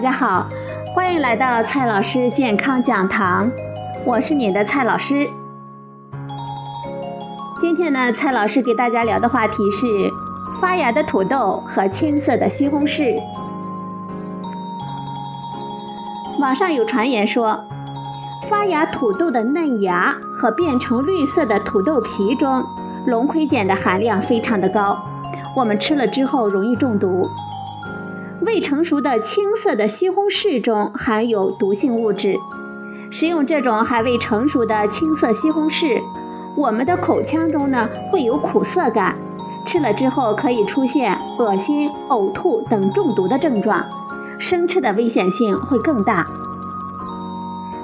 大家好，欢迎来到蔡老师健康讲堂，我是你的蔡老师。今天呢，蔡老师给大家聊的话题是发芽的土豆和青色的西红柿。网上有传言说，发芽土豆的嫩芽和变成绿色的土豆皮中，龙葵碱的含量非常的高，我们吃了之后容易中毒。未成熟的青色的西红柿中含有毒性物质，食用这种还未成熟的青色西红柿，我们的口腔中呢会有苦涩感，吃了之后可以出现恶心、呕吐等中毒的症状，生吃的危险性会更大。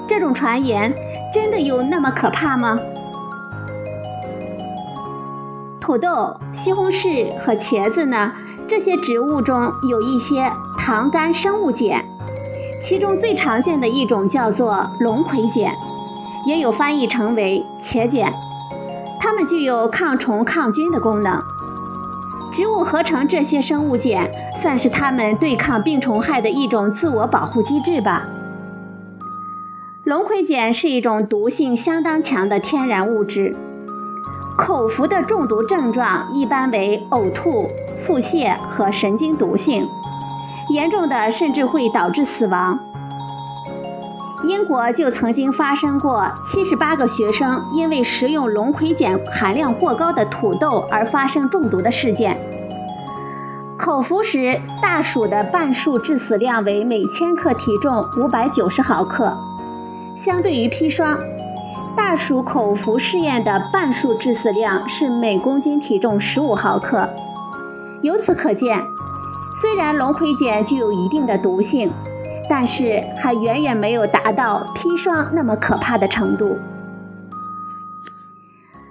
这种传言真的有那么可怕吗？土豆、西红柿和茄子呢？这些植物中有一些糖苷生物碱，其中最常见的一种叫做龙葵碱，也有翻译成为茄碱。它们具有抗虫抗菌的功能。植物合成这些生物碱，算是它们对抗病虫害的一种自我保护机制吧。龙葵碱是一种毒性相当强的天然物质，口服的中毒症状一般为呕吐。腹泻和神经毒性，严重的甚至会导致死亡。英国就曾经发生过七十八个学生因为食用龙葵碱含量过高的土豆而发生中毒的事件。口服时，大鼠的半数致死量为每千克体重五百九十毫克，相对于砒霜，大鼠口服试验的半数致死量是每公斤体重十五毫克。由此可见，虽然龙葵碱具有一定的毒性，但是还远远没有达到砒霜那么可怕的程度。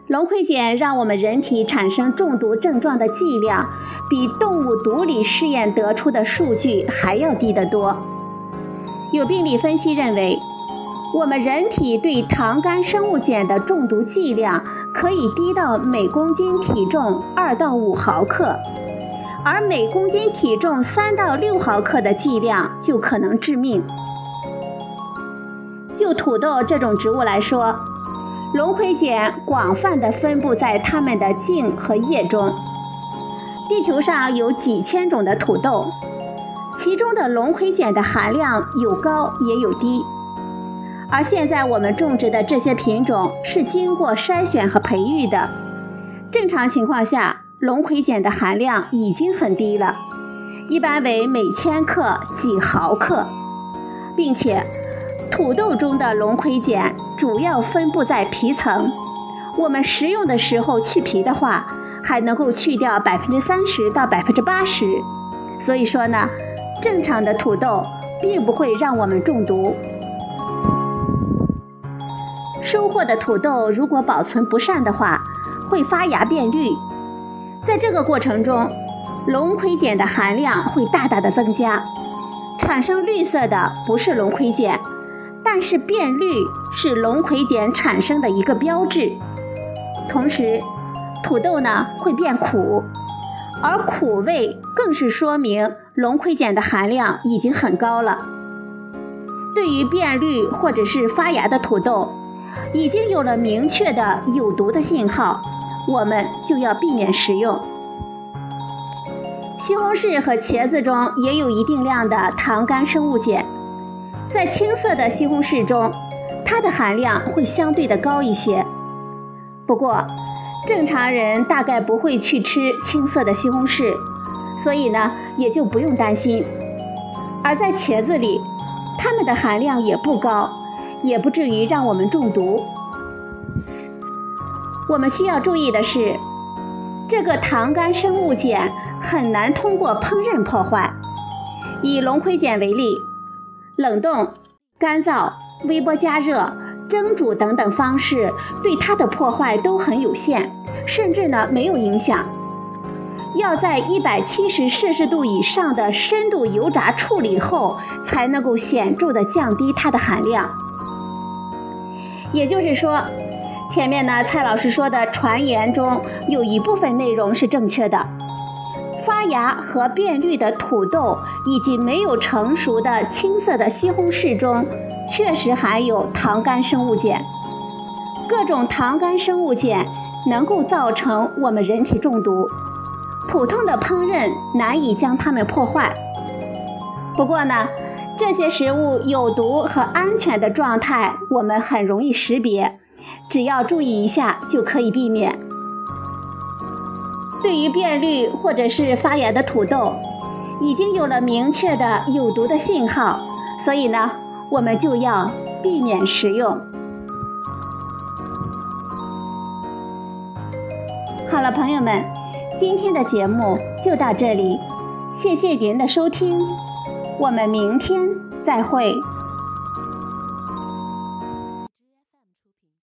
龙葵碱让我们人体产生中毒症状的剂量，比动物毒理试验得出的数据还要低得多。有病理分析认为，我们人体对糖苷生物碱的中毒剂量可以低到每公斤体重二到五毫克。而每公斤体重三到六毫克的剂量就可能致命。就土豆这种植物来说，龙葵碱广泛的分布在它们的茎和叶中。地球上有几千种的土豆，其中的龙葵碱的含量有高也有低。而现在我们种植的这些品种是经过筛选和培育的，正常情况下。龙葵碱的含量已经很低了，一般为每千克几毫克，并且土豆中的龙葵碱主要分布在皮层。我们食用的时候去皮的话，还能够去掉百分之三十到百分之八十。所以说呢，正常的土豆并不会让我们中毒。收获的土豆如果保存不善的话，会发芽变绿。在这个过程中，龙葵碱的含量会大大的增加，产生绿色的不是龙葵碱，但是变绿是龙葵碱产生的一个标志。同时，土豆呢会变苦，而苦味更是说明龙葵碱的含量已经很高了。对于变绿或者是发芽的土豆，已经有了明确的有毒的信号。我们就要避免食用。西红柿和茄子中也有一定量的糖苷生物碱，在青色的西红柿中，它的含量会相对的高一些。不过，正常人大概不会去吃青色的西红柿，所以呢，也就不用担心。而在茄子里，它们的含量也不高，也不至于让我们中毒。我们需要注意的是，这个糖苷生物碱很难通过烹饪破坏。以龙葵碱为例，冷冻、干燥、微波加热、蒸煮等等方式对它的破坏都很有限，甚至呢没有影响。要在一百七十摄氏度以上的深度油炸处理后，才能够显著的降低它的含量。也就是说。前面呢，蔡老师说的传言中有一部分内容是正确的。发芽和变绿的土豆以及没有成熟的青色的西红柿中，确实含有糖苷生物碱。各种糖苷生物碱能够造成我们人体中毒，普通的烹饪难以将它们破坏。不过呢，这些食物有毒和安全的状态我们很容易识别，只要注意一下就可以避免。对于变绿或者是发芽的土豆，已经有了明确的有毒的信号，所以呢，我们就要避免食用。好了，朋友们，今天的节目就到这里，谢谢您的收听，我们明天再会。